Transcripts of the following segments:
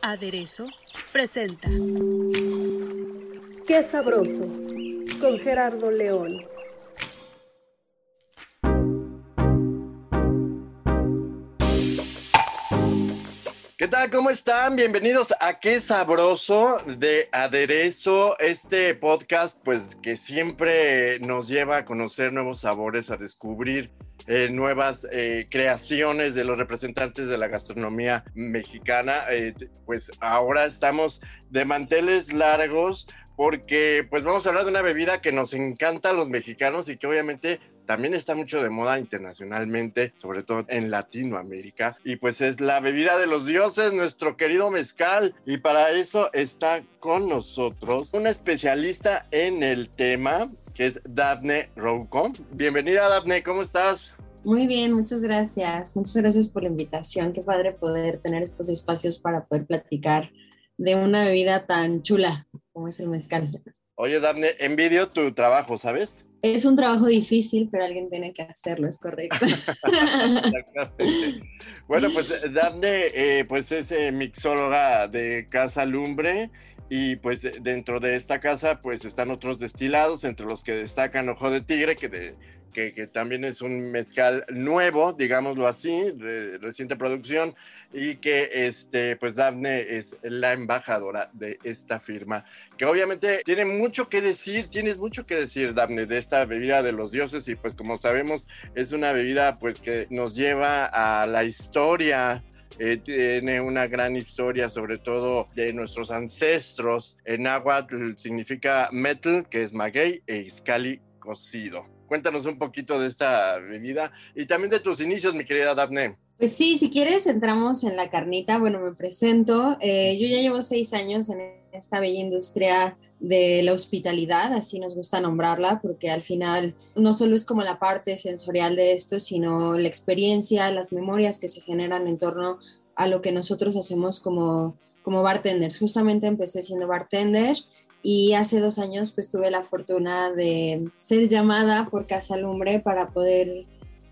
Aderezo presenta Qué sabroso con Gerardo León. ¿Qué tal? ¿Cómo están? Bienvenidos a Qué Sabroso de Aderezo, este podcast pues que siempre nos lleva a conocer nuevos sabores, a descubrir eh, nuevas eh, creaciones de los representantes de la gastronomía mexicana. Eh, pues ahora estamos de manteles largos porque pues vamos a hablar de una bebida que nos encanta a los mexicanos y que obviamente también está mucho de moda internacionalmente, sobre todo en Latinoamérica. Y pues es la bebida de los dioses, nuestro querido mezcal. Y para eso está con nosotros una especialista en el tema, que es Daphne Rouco. Bienvenida, Daphne, ¿cómo estás? Muy bien, muchas gracias. Muchas gracias por la invitación. Qué padre poder tener estos espacios para poder platicar de una bebida tan chula como es el mezcal. Oye, Daphne, envidio tu trabajo, ¿sabes? Es un trabajo difícil, pero alguien tiene que hacerlo, es correcto. bueno, pues Daphne eh, pues es eh, mixóloga de Casa Lumbre y pues dentro de esta casa pues están otros destilados, entre los que destacan Ojo de Tigre, que de que, también es un mezcal nuevo, digámoslo así, reciente producción, y que este, pues Dafne es la embajadora de esta firma, que obviamente tiene mucho que decir, tienes mucho que decir, Dafne, de esta bebida de los dioses, y pues como sabemos, es una bebida pues que nos lleva a la historia eh, tiene una gran historia, sobre todo de nuestros ancestros. En agua significa metal, que es maguey, e iscali, cocido. Cuéntanos un poquito de esta bebida y también de tus inicios, mi querida Daphne. Pues sí, si quieres entramos en la carnita. Bueno, me presento. Eh, yo ya llevo seis años en esta bella industria de la hospitalidad, así nos gusta nombrarla, porque al final no solo es como la parte sensorial de esto, sino la experiencia, las memorias que se generan en torno a lo que nosotros hacemos como, como bartenders. Justamente empecé siendo bartender y hace dos años pues tuve la fortuna de ser llamada por Casa Lumbre para poder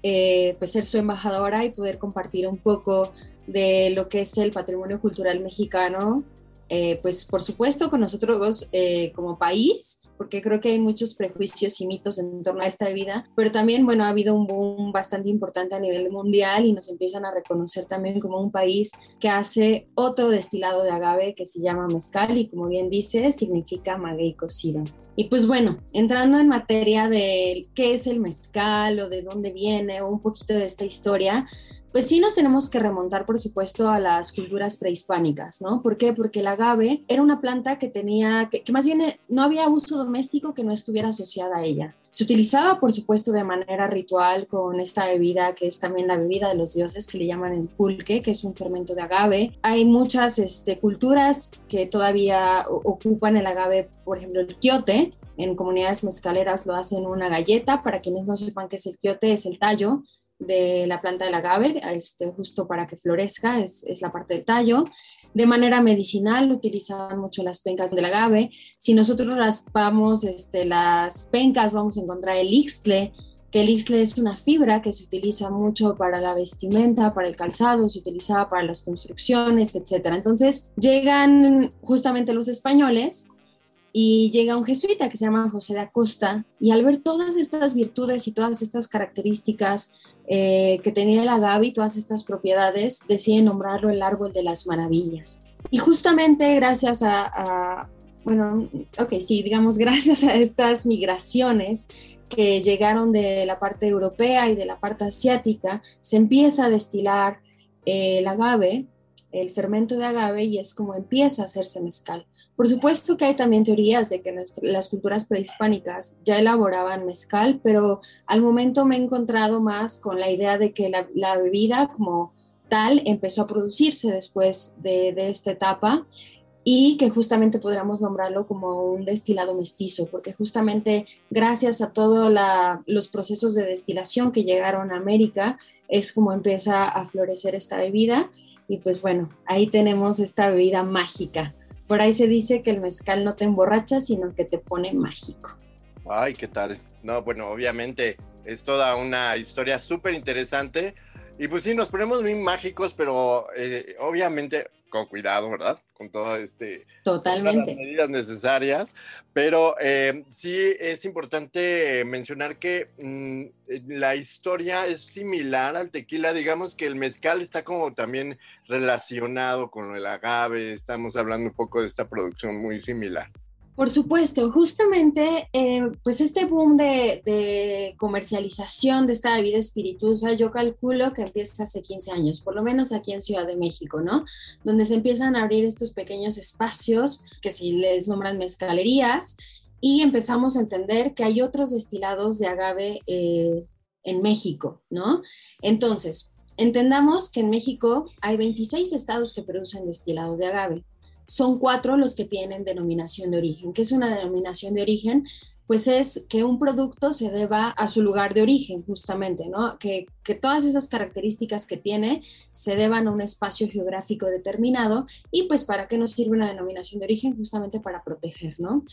eh, pues ser su embajadora y poder compartir un poco de lo que es el patrimonio cultural mexicano, eh, pues por supuesto con nosotros eh, como país, porque creo que hay muchos prejuicios y mitos en torno a esta bebida, pero también, bueno, ha habido un boom bastante importante a nivel mundial y nos empiezan a reconocer también como un país que hace otro destilado de agave que se llama mezcal y como bien dice, significa maguey cocido. Y pues bueno, entrando en materia de qué es el mezcal o de dónde viene o un poquito de esta historia, pues sí nos tenemos que remontar, por supuesto, a las culturas prehispánicas, ¿no? ¿Por qué? Porque el agave era una planta que tenía, que, más bien eh, no había uso doméstico que no estuviera asociada a ella. Se utilizaba, por supuesto, de manera ritual con esta bebida, que es también la bebida de los dioses, que le llaman el pulque, que es un fermento de agave. Hay muchas este, culturas que todavía ocupan el agave, por ejemplo, el quiote. En comunidades mezcaleras lo hacen una galleta. Para quienes no sepan qué es el quiote, es el tallo de la planta del agave, este, justo para que florezca, es, la parte del tallo. De manera medicinal utilizaban mucho las pencas del agave. Si nosotros raspamos este, las pencas, vamos a encontrar el ixtle, que el ixtle es una fibra que se utiliza mucho para la vestimenta, para el calzado, se utilizaba para las construcciones, etc. Entonces llegan justamente los españoles y llega un jesuita que se llama José de Acosta y al ver todas estas virtudes y todas estas características eh, que tenía el agave y todas estas propiedades, decide nombrarlo el árbol de las maravillas. Y justamente gracias a, bueno, ok, sí, digamos, gracias a estas migraciones que llegaron de la parte europea y de la parte asiática, se empieza a destilar eh, el agave, el fermento de agave, y es como empieza a hacerse mezcal Por supuesto que hay también teorías de que las culturas prehispánicas ya elaboraban mezcal, pero al momento me he encontrado más con la idea de que la, bebida como tal empezó a producirse después de, de esta etapa y que justamente podríamos nombrarlo como un destilado mestizo, porque justamente gracias a todos los procesos de destilación que llegaron a América es como empieza a florecer esta bebida y pues bueno, ahí tenemos esta bebida mágica. Por ahí se dice que el mezcal no te emborracha, sino que te pone mágico. Ay, ¿qué tal? No, bueno, obviamente es toda una historia súper interesante. Y pues sí, nos ponemos muy mágicos, pero eh, obviamente con cuidado, ¿verdad? Con todo este... Totalmente. las medidas necesarias, pero eh, sí es importante mencionar que mm, la historia es similar al tequila, digamos que el mezcal está como también relacionado con el agave, estamos hablando un poco de esta producción muy similar. Por supuesto, justamente, eh, pues este boom de, comercialización de esta bebida espirituosa, yo calculo que empieza hace 15 años, por lo menos aquí en Ciudad de México, ¿no? Donde se empiezan a abrir estos pequeños espacios que si les nombran mezcalerías y empezamos a entender que hay otros destilados de agave eh, en México, ¿no? Entonces, entendamos que en México hay 26 estados que producen destilado de agave son cuatro los que tienen denominación de origen. ¿Qué es una denominación de origen? Pues es que un producto se deba a su lugar de origen, justamente, ¿no? Que, todas esas características que tiene se deban a un espacio geográfico determinado y pues para qué nos sirve una denominación de origen, justamente para proteger, ¿no?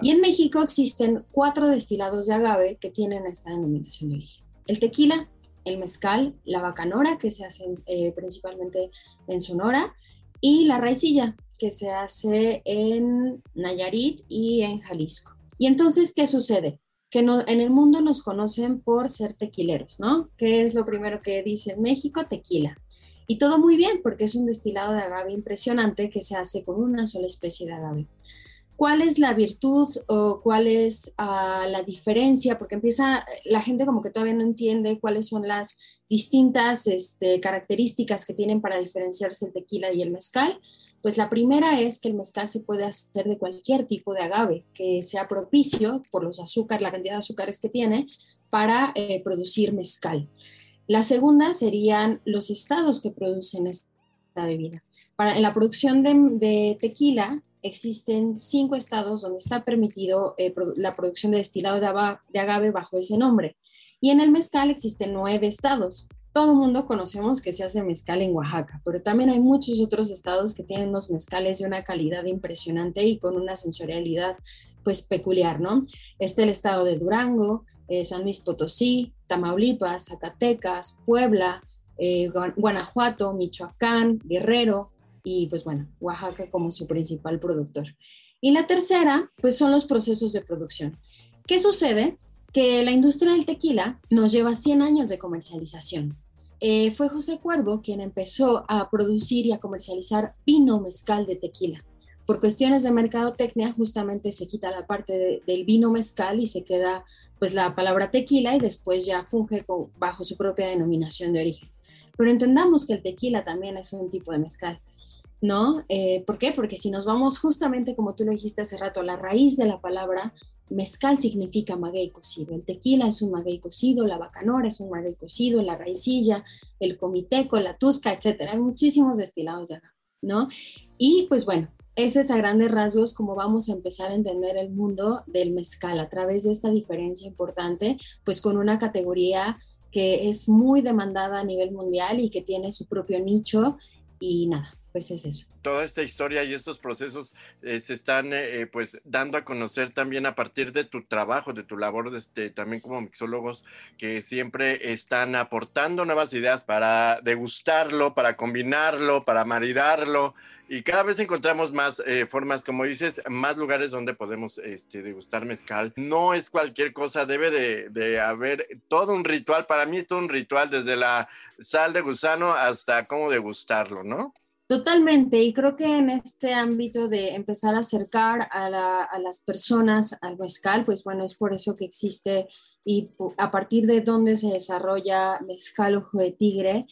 Y en México existen cuatro destilados de agave que tienen esta denominación de origen. El tequila, el mezcal, la bacanora, que se hacen eh, principalmente en Sonora, y la raicilla, que se hace en Nayarit y en Jalisco. Y entonces, ¿qué sucede? Que no, en el mundo nos conocen por ser tequileros, ¿no? ¿Qué es lo primero que dice México? Tequila. Y todo muy bien, porque es un destilado de agave impresionante que se hace con una sola especie de agave. ¿Cuál es la virtud o cuál es ah, la diferencia? Porque empieza, la gente como que todavía no entiende cuáles son las distintas este, características que tienen para diferenciarse el tequila y el mezcal. Pues la primera es que el mezcal se puede hacer de cualquier tipo de agave que sea propicio por los azúcares, la cantidad de azúcares que tiene para eh, producir mezcal. La segunda serían los estados que producen esta bebida. Para, en la producción de, tequila existen cinco estados donde está permitido eh, la producción de destilado de agave bajo ese nombre. Y en el mezcal existen nueve estados todo el mundo conocemos que se hace mezcal en Oaxaca, pero también hay muchos otros estados que tienen unos mezcales de una calidad impresionante y con una sensorialidad pues peculiar, ¿no? Está el estado de Durango, eh, San Luis Potosí, Tamaulipas, Zacatecas, Puebla, eh, Guanajuato, Michoacán, Guerrero y pues bueno, Oaxaca como su principal productor. Y la tercera, pues son los procesos de producción. ¿Qué sucede? Que la industria del tequila nos lleva 100 años de comercialización. Eh, fue José Cuervo quien empezó a producir y a comercializar vino mezcal de tequila. Por cuestiones de mercadotecnia, justamente se quita la parte del vino mezcal y se queda pues la palabra tequila y después ya funge bajo su propia denominación de origen. Pero entendamos que el tequila también es un tipo de mezcal, ¿no? Eh, ¿Por qué? Porque si nos vamos justamente, como tú lo dijiste hace rato, a la raíz de la palabra, Mezcal significa maguey cocido, el tequila es un maguey cocido, la bacanora es un maguey cocido, la raicilla, el comiteco, la tusca, etcétera. Hay muchísimos destilados de acá, ¿no? Y pues bueno, ese es a grandes rasgos como vamos a empezar a entender el mundo del mezcal a través de esta diferencia importante, pues con una categoría que es muy demandada a nivel mundial y que tiene su propio nicho y nada, pues es eso. Toda esta historia y estos procesos eh, se están eh, eh, pues dando a conocer también a partir de tu trabajo, de tu labor, de este, también como mixólogos que siempre están aportando nuevas ideas para degustarlo, para combinarlo, para maridarlo y cada vez encontramos más formas, como dices, más lugares donde podemos este, degustar mezcal. No es cualquier cosa, debe de, de haber todo un ritual. Para mí es todo un ritual, desde la sal de gusano hasta cómo degustarlo, ¿no? Totalmente, y creo que en este ámbito de empezar a acercar a, las personas al mezcal, pues bueno, es por eso que existe y a partir de donde se desarrolla Mezcal Ojo de Tigre,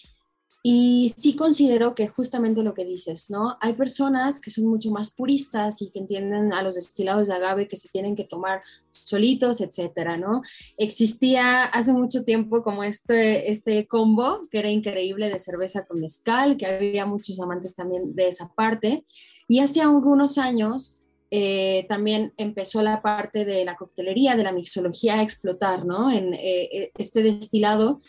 Y sí considero que justamente lo que dices, ¿no? Hay personas que son mucho más puristas y que entienden a los destilados de agave que se tienen que tomar solitos, etcétera, ¿no? Existía hace mucho tiempo como este, este combo que era increíble de cerveza con mezcal, que había muchos amantes también de esa parte. Y hace algunos años eh, también empezó la parte de la coctelería, de la mixología a explotar, ¿no? En eh, eh, este destilado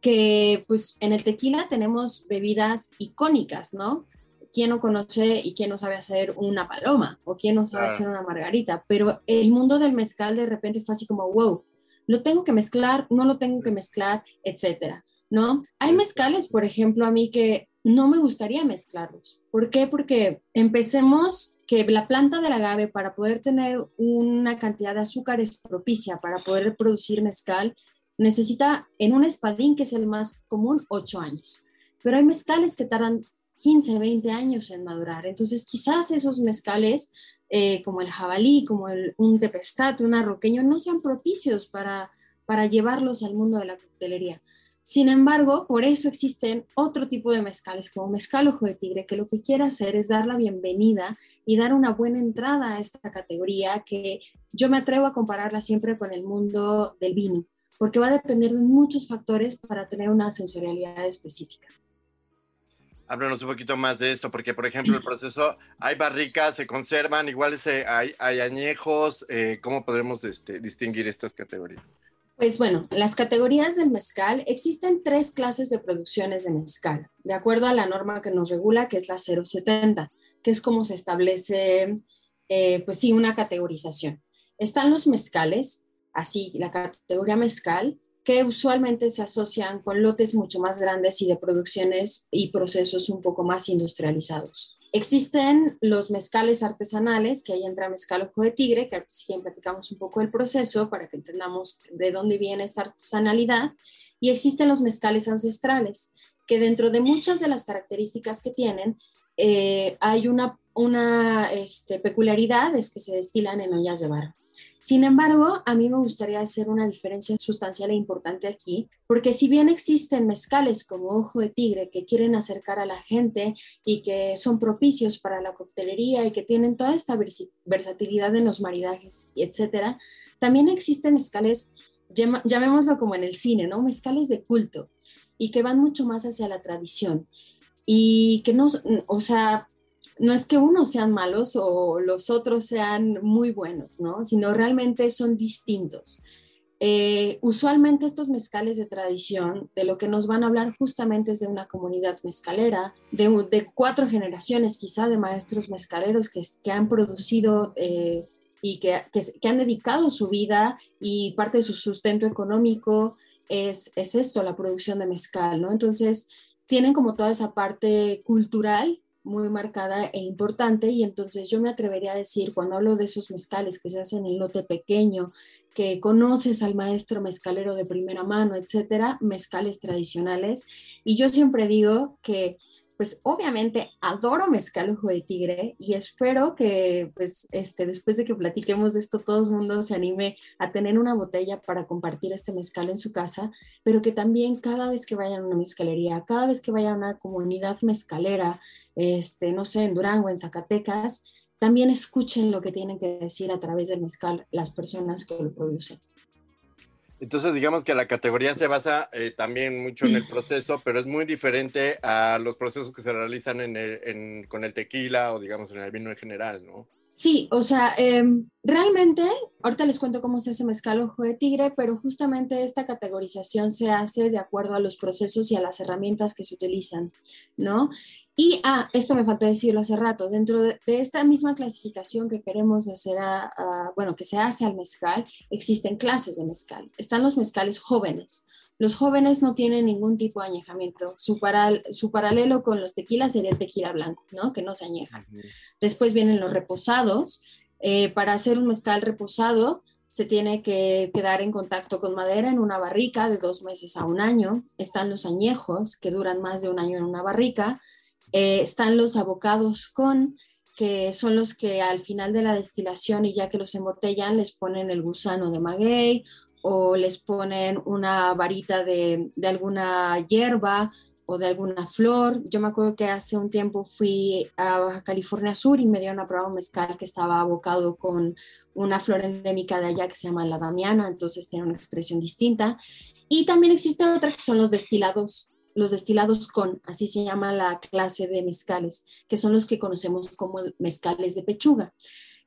que pues en el tequila tenemos bebidas icónicas, ¿no? ¿Quién no conoce y quién no sabe hacer una paloma? ¿O quién no sabe hacer una margarita? Pero el mundo del mezcal de repente fue así como, wow, lo tengo que mezclar, no lo tengo que mezclar, etcétera, ¿no? Hay mezcales, por ejemplo, a mí que no me gustaría mezclarlos. ¿Por qué? Porque empecemos que la planta del agave para poder tener una cantidad de azúcares propicia para poder producir mezcal necesita en un espadín, que es el más común, 8 años. Pero hay mezcales que tardan 15, 20 años en madurar. Entonces, quizás esos mezcales, eh, como el jabalí, como el, un tepestate, un arroqueño, no sean propicios para, para llevarlos al mundo de la coctelería. Sin embargo, por eso existen otro tipo de mezcales, como mezcal ojo de tigre, que lo que quiere hacer es dar la bienvenida y dar una buena entrada a esta categoría que yo me atrevo a compararla siempre con el mundo del vino porque va a depender de muchos factores para tener una sensorialidad específica. Háblanos un poquito más de esto, porque por ejemplo el proceso, hay barricas, se conservan, igual hay, hay, añejos, eh, ¿cómo podemos este, distinguir estas categorías? Pues bueno, las categorías del mezcal, existen tres clases de producciones de mezcal, de acuerdo a la norma que nos regula, que es la 070, que es como se establece, eh, pues sí, una categorización. Están los mezcales, así la categoría mezcal, que usualmente se asocian con lotes mucho más grandes y de producciones y procesos un poco más industrializados. Existen los mezcales artesanales, que ahí entra mezcal ojo de tigre, que si platicamos un poco del proceso para que entendamos de dónde viene esta artesanalidad. Y existen los mezcales ancestrales, que dentro de muchas de las características que tienen, eh, hay una, una este, peculiaridad, es que se destilan en ollas de barro. Sin embargo, a mí me gustaría hacer una diferencia sustancial e importante aquí, porque si bien existen mezcales como Ojo de Tigre que quieren acercar a la gente y que son propicios para la coctelería y que tienen toda esta versatilidad en los maridajes, etcétera, también existen mezcales, llamémoslo como en el cine, ¿no? Mezcales de culto y que van mucho más hacia la tradición y que no, o sea, no es que unos sean malos o los otros sean muy buenos, ¿no? Sino realmente son distintos. Eh, usualmente estos mezcales de tradición, de lo que nos van a hablar justamente es de una comunidad mezcalera, de, cuatro generaciones quizá de maestros mezcaleros que, han producido eh, y que, que, han dedicado su vida y parte de su sustento económico es, es esto, la producción de mezcal, ¿no? Entonces, tienen como toda esa parte cultural muy marcada e importante y entonces yo me atrevería a decir cuando hablo de esos mezcales que se hacen en lote pequeño, que conoces al maestro mezcalero de primera mano, etcétera, mezcales tradicionales y yo siempre digo que pues obviamente adoro mezcal ojo de tigre y espero que pues este después de que platiquemos de esto todo el mundo se anime a tener una botella para compartir este mezcal en su casa, pero que también cada vez que vayan a una mezcalería, cada vez que vayan a una comunidad mezcalera, este no sé, en Durango, en Zacatecas, también escuchen lo que tienen que decir a través del mezcal las personas que lo producen. Entonces, digamos que la categoría se basa eh, también mucho en el proceso, pero es muy diferente a los procesos que se realizan en con el tequila o, digamos, en el vino en general, ¿no? Sí, o sea, em, realmente, ahorita les cuento cómo se hace mezcal ojo de tigre, pero justamente esta categorización se hace de acuerdo a los procesos y a las herramientas que se utilizan, ¿no? Y, ah, esto me faltó decirlo hace rato, dentro de, esta misma clasificación que queremos hacer, a, bueno, que se hace al mezcal, existen clases de mezcal. Están los mezcales jóvenes. Los jóvenes no tienen ningún tipo de añejamiento. Su, su paralelo con los tequilas sería el tequila blanco, ¿no? Que no se añejan. Después vienen los reposados. Eh, para hacer un mezcal reposado, se tiene que quedar en contacto con madera en una barrica de dos meses a un año. Están los añejos, que duran más de un año en una barrica. Eh, están los abocados con, que son los que al final de la destilación y ya que los embotellan les ponen el gusano de maguey o les ponen una varita de, alguna hierba o de alguna flor. Yo me acuerdo que hace un tiempo fui a Baja California Sur y me dieron a probar un mezcal que estaba abocado con una flor endémica de allá que se llama la damiana, entonces tiene una expresión distinta. Y también existe otra que son los destilados, los destilados con, así se llama la clase de mezcales, que son los que conocemos como mezcales de pechuga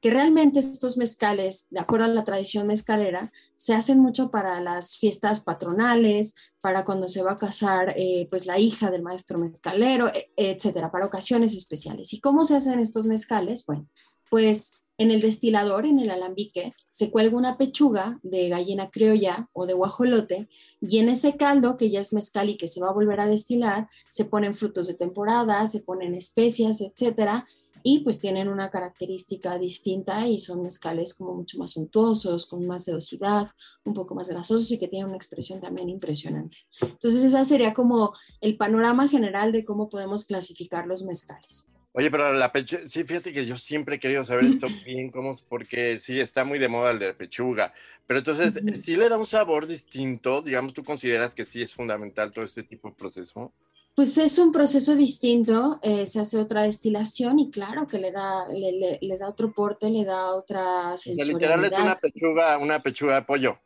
que realmente estos mezcales, de acuerdo a la tradición mezcalera, se hacen mucho para las fiestas patronales, para cuando se va a casar eh, pues la hija del maestro mezcalero, e, etcétera, para ocasiones especiales. ¿Y cómo se hacen estos mezcales? Bueno, pues en el destilador, en el alambique, se cuelga una pechuga de gallina criolla o de guajolote y en ese caldo, que ya es mezcal y que se va a volver a destilar, se ponen frutos de temporada, se ponen especias, etcétera, y pues tienen una característica distinta y son mezcales como mucho más suntuosos, con más sedosidad, un poco más grasosos y que tienen una expresión también impresionante. Entonces esa sería como el panorama general de cómo podemos clasificar los mezcales. Oye, pero la pechuga, sí, fíjate que yo siempre he querido saber esto bien, cómo, porque sí, está muy de moda el de pechuga, pero entonces, ¿sí le da un sabor distinto? Digamos, ¿tú consideras que sí es fundamental todo este tipo de proceso? Pues es un proceso distinto, eh, se hace otra destilación y claro que le da, le, da otro porte, le da otra sensorialidad. Literal es una pechuga, una pechuga de pollo.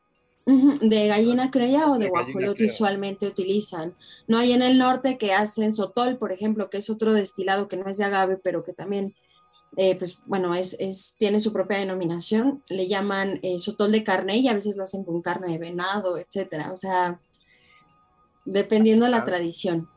De gallina criolla o de, guajolote usualmente utilizan. No hay en el norte que hacen sotol, por ejemplo, que es otro destilado que no es de agave, pero que también, eh, pues bueno, es, es, tiene su propia denominación. Le llaman eh, sotol de carne y a veces lo hacen con carne de venado, etcétera. O sea, dependiendo de la tradición.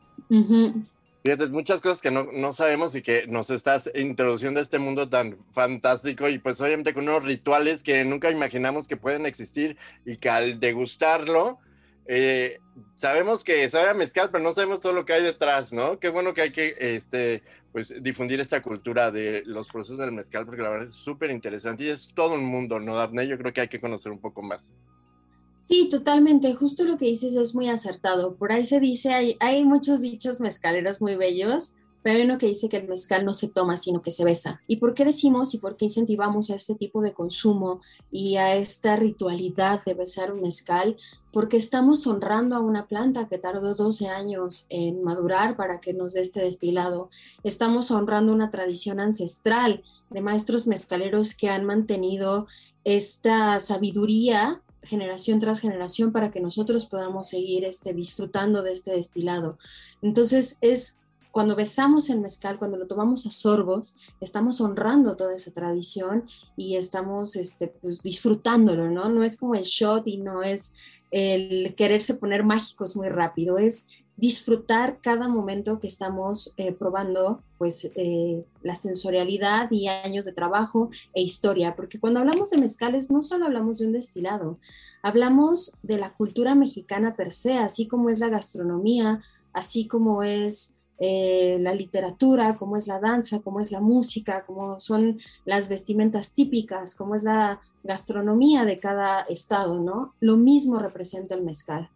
Fíjate, muchas cosas que no, sabemos y que nos estás introduciendo a este mundo tan fantástico y pues obviamente con unos rituales que nunca imaginamos que pueden existir y que al degustarlo, eh, sabemos que sabe a mezcal, pero no sabemos todo lo que hay detrás, ¿no? Qué bueno que hay que este, pues, difundir esta cultura de los procesos del mezcal porque la verdad es súper interesante y es todo un mundo, ¿no, Daphne? Yo creo que hay que conocer un poco más. Sí, totalmente. Justo lo que dices es muy acertado. Por ahí se dice, hay, muchos dichos mezcaleros muy bellos, pero hay uno que dice que el mezcal no se toma, sino que se besa. ¿Y por qué decimos y por qué incentivamos a este tipo de consumo y a esta ritualidad de besar un mezcal? Porque estamos honrando a una planta que tardó 12 años en madurar para que nos dé este destilado. Estamos honrando una tradición ancestral de maestros mezcaleros que han mantenido esta sabiduría generación tras generación para que nosotros podamos seguir este, disfrutando de este destilado. Entonces es cuando besamos el mezcal, cuando lo tomamos a sorbos, estamos honrando toda esa tradición y estamos este, pues, disfrutándolo, ¿no? No es como el shot y no es el quererse poner mágicos muy rápido, es disfrutar cada momento que estamos eh, probando pues eh, la sensorialidad y años de trabajo e historia, porque cuando hablamos de mezcales no solo hablamos de un destilado, hablamos de la cultura mexicana per se, así como es la gastronomía, así como es eh, la literatura, como es la danza, como es la música, como son las vestimentas típicas, como es la gastronomía de cada estado, ¿no? Lo mismo representa el mezcal.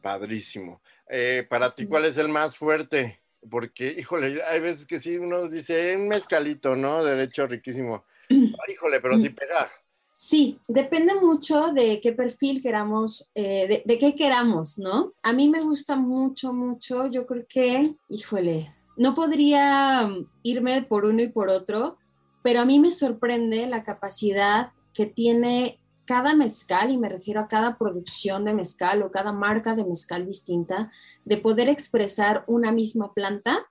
Padrísimo. Eh, para ti, ¿cuál es el más fuerte? Porque, híjole, hay veces que sí, uno dice un mezcalito, ¿no? Derecho riquísimo. híjole, pero sí pega. Sí, depende mucho de qué perfil queramos, eh, de, qué queramos, ¿no? A mí me gusta mucho, mucho. Yo creo que, híjole, no podría irme por uno y por otro, pero a mí me sorprende la capacidad que tiene cada mezcal, y me refiero a cada producción de mezcal o cada marca de mezcal distinta, de poder expresar una misma planta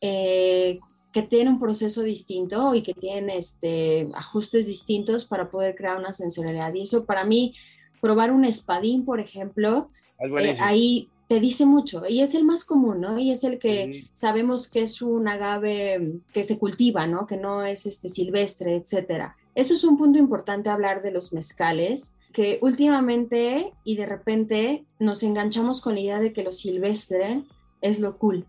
eh, que tiene un proceso distinto y que tiene este, ajustes distintos para poder crear una sensorialidad. Y eso para mí, probar un espadín, por ejemplo, eh, ahí te dice mucho y es el más común, ¿no? Y es el que sabemos que es un agave que se cultiva, ¿no? Que no es este silvestre, etcétera. Eso es un punto importante hablar de los mezcales, que últimamente y de repente nos enganchamos con la idea de que lo silvestre es lo cool.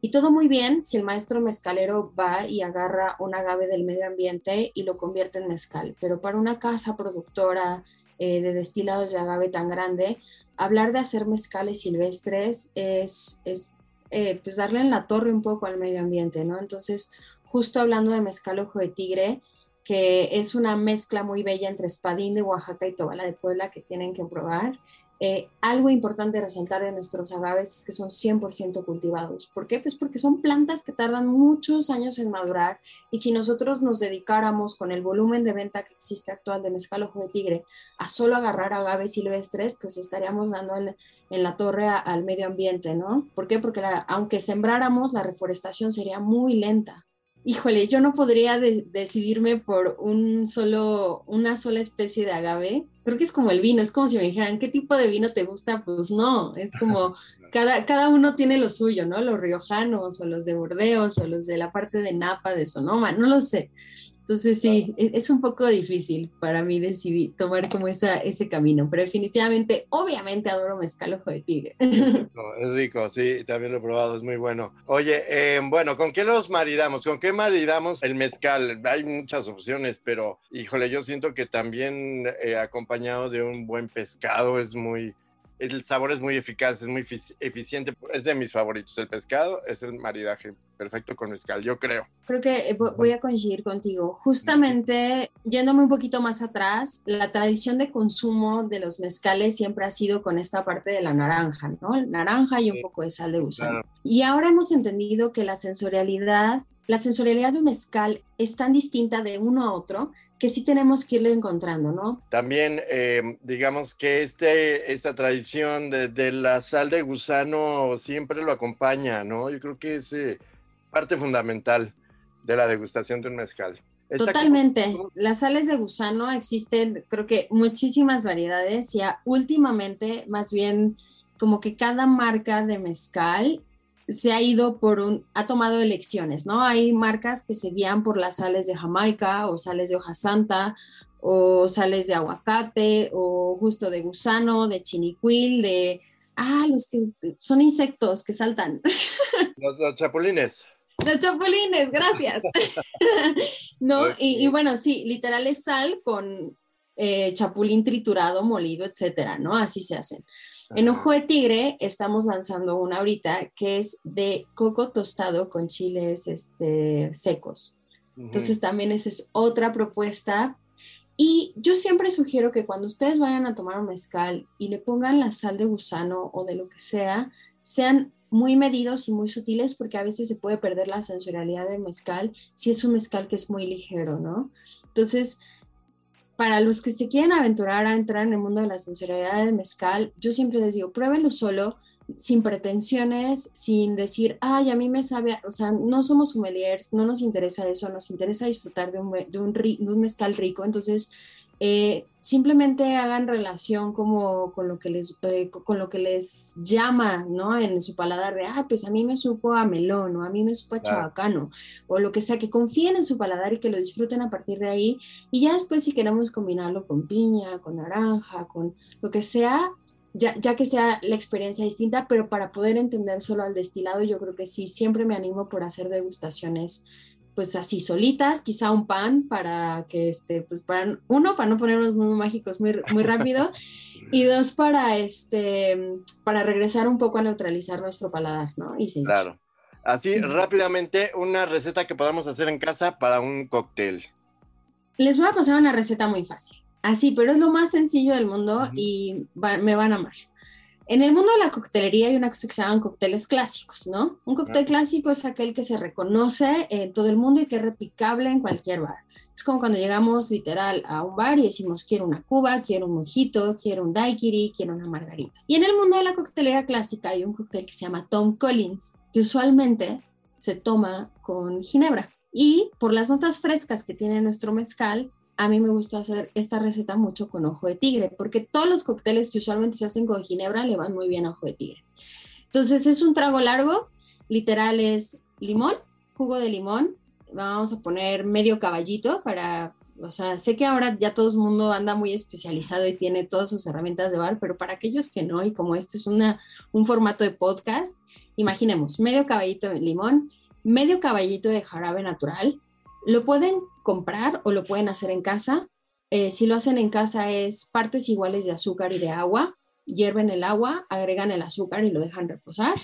Y todo muy bien si el maestro mezcalero va y agarra un agave del medio ambiente y lo convierte en mezcal, pero para una casa productora eh, de destilados de agave tan grande, hablar de hacer mezcales silvestres es, es eh, pues darle en la torre un poco al medio ambiente, ¿no? Entonces, justo hablando de mezcal ojo de tigre, que es una mezcla muy bella entre espadín de Oaxaca y tobala de Puebla que tienen que probar. eh, algo importante resaltar de nuestros agaves es que son 100% cultivados. ¿Por qué? Pues porque son plantas que tardan muchos años en madurar y si nosotros nos dedicáramos con el volumen de venta que existe actual de mezcal ojo de tigre a solo agarrar agaves silvestres, pues estaríamos dando en, la torre al medio ambiente, ¿no? ¿Por qué? Porque aunque sembráramos, la reforestación sería muy lenta híjole, yo no podría decidirme por un solo, una sola especie de agave. Creo que es como el vino, es como si me dijeran, ¿qué tipo de vino te gusta? Pues no, es como cada, cada uno tiene lo suyo, ¿no? Los riojanos o los de Bordeos o los de la parte de Napa, de Sonoma, no lo sé. Entonces sí, e, es un poco difícil para mí decidir tomar como esa, ese camino, pero definitivamente, obviamente adoro mezcal ojo de tigre. es rico, sí, también lo he probado, es muy bueno. Oye, eh, bueno, ¿con qué los maridamos? ¿Con qué maridamos el mezcal? Hay muchas opciones, pero híjole, yo siento que también eh, acompañado de un buen pescado es muy, el sabor es muy eficaz, es muy eficiente, es de mis favoritos. El pescado es el maridaje perfecto con mezcal, yo creo. Creo que eh, voy a coincidir contigo. Justamente, yéndome un poquito más atrás, la tradición de consumo de los mezcales siempre ha sido con esta parte de la naranja, ¿no? Naranja y un poco de sal de gusano. Y ahora hemos entendido que la sensorialidad, la sensorialidad de un mezcal es tan distinta de uno a otro que sí tenemos que irle encontrando, ¿no? También, eh, digamos que este, esta tradición de, la sal de gusano siempre lo acompaña, ¿no? Yo creo que es eh, parte fundamental de la degustación de un mezcal. Totalmente. Las sales de gusano existen, creo que muchísimas variedades y últimamente, más bien, como que cada marca de mezcal se ha ido por un, ha tomado elecciones, ¿no? Hay marcas que se guían por las sales de Jamaica o sales de hoja santa o sales de aguacate o justo de gusano, de chinicuil, de, ah, los que son insectos que saltan. Los, chapulines. Los chapulines, gracias. no, y, bueno, sí, literal es sal con eh, chapulín triturado, molido, etcétera, ¿no? Así se hacen. En Ojo de Tigre estamos lanzando una ahorita que es de coco tostado con chiles este, secos. Entonces también esa es otra propuesta. Y yo siempre sugiero que cuando ustedes vayan a tomar un mezcal y le pongan la sal de gusano o de lo que sea, sean muy medidos y muy sutiles porque a veces se puede perder la sensorialidad del mezcal si es un mezcal que es muy ligero, ¿no? Entonces, para los que se quieren aventurar a entrar en el mundo de la sensorialidad del mezcal, yo siempre les digo, pruébenlo solo, sin pretensiones, sin decir, ay, a mí me sabe, o sea, no somos sommeliers, no nos interesa eso, nos interesa disfrutar de un, de un, de un mezcal rico, entonces eh, simplemente hagan relación como con lo que les eh, con lo que les llama no en su paladar de ah pues a mí me supo a melón o a mí me supo a chabacano o lo que sea que confíen en su paladar y que lo disfruten a partir de ahí. Y ya después si queremos combinarlo con piña con naranja con lo que sea ya, ya, que sea la experiencia distinta, pero para poder entender solo al destilado, yo creo que sí, siempre me animo por hacer degustaciones pues así solitas, quizá un pan para que, este, pues para, uno, para no ponernos muy mágicos muy, muy rápido, y dos, para, este, para regresar un poco a neutralizar nuestro paladar, ¿no? Y sí. Claro. Así, rápidamente, una receta que podamos hacer en casa para un cóctel. Les voy a pasar una receta muy fácil. Así, pero es lo más sencillo del mundo y me van a amar. En el mundo de la coctelería hay una cosa que se llaman cócteles clásicos, ¿no? Un cóctel clásico es aquel que se reconoce en todo el mundo y que es replicable en cualquier bar. Es como cuando llegamos literal a un bar y decimos, quiero una cuba, quiero un mojito, quiero un daiquiri, quiero una margarita. Y en el mundo de la coctelería clásica hay un cóctel que se llama Tom Collins, que usualmente se toma con ginebra. Y por las notas frescas que tiene nuestro mezcal, a mí me gusta hacer esta receta mucho con ojo de tigre, porque todos los cócteles que usualmente se hacen con ginebra le van muy bien a ojo de tigre. Entonces es un trago largo, literal es limón, jugo de limón, vamos a poner medio caballito para, o sea, sé que ahora ya todo el mundo anda muy especializado y tiene todas sus herramientas de bar, pero para aquellos que no, y como este es una, un formato de podcast, imaginemos medio caballito de limón, medio caballito de jarabe natural, lo pueden comprar o lo pueden hacer en casa. Eh, si lo hacen en casa es partes iguales de azúcar y de agua. Hierven el agua, agregan el azúcar y lo dejan reposar.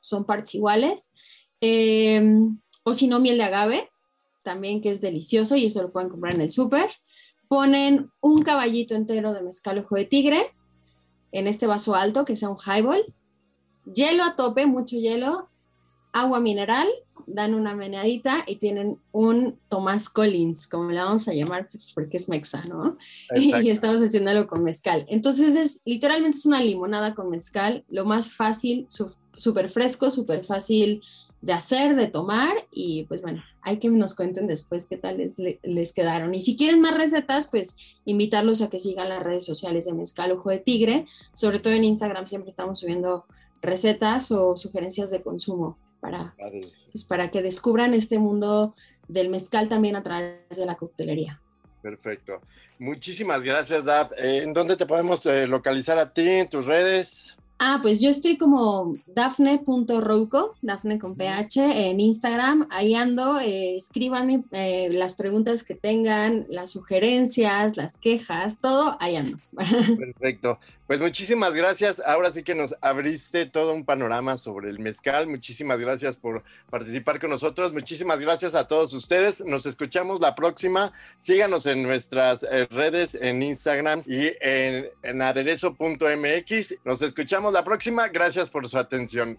Son partes iguales. Em, o si no, miel de agave, también que es delicioso y eso lo pueden comprar en el súper. Ponen un caballito entero de mezcal ojo de tigre, en este vaso alto, que sea un highball, hielo a tope, mucho hielo, agua mineral, dan una meneadita y tienen un Tomás Collins, como le vamos a llamar, pues porque es mexa, ¿no? Y, estamos haciéndolo con mezcal. Entonces es literalmente es una limonada con mezcal, lo más fácil, súper fresco, súper fácil de hacer, de tomar y pues bueno, hay que nos cuenten después qué tal les, les quedaron. Y si quieren más recetas, pues invitarlos a que sigan las redes sociales de Mezcal Ojo de Tigre, sobre todo en Instagram siempre estamos subiendo recetas o sugerencias de consumo para, pues, para que descubran este mundo del mezcal también a través de la coctelería. Perfecto. Muchísimas gracias, Dab. Eh, ¿En dónde te podemos eh, localizar a ti, en tus redes? Ah, pues yo estoy como dafne.rouco, dafne con ph, en Instagram. Ahí ando, eh, escríbanme eh, las preguntas que tengan, las sugerencias, las quejas, todo, ahí ando. Perfecto. Pues muchísimas gracias. Ahora sí que nos abriste todo un panorama sobre el mezcal. Muchísimas gracias por participar con nosotros. Muchísimas gracias a todos ustedes. Nos escuchamos la próxima. Síganos en nuestras eh, redes en Instagram y en, en aderezo.mx. Nos escuchamos la próxima. Gracias por su atención.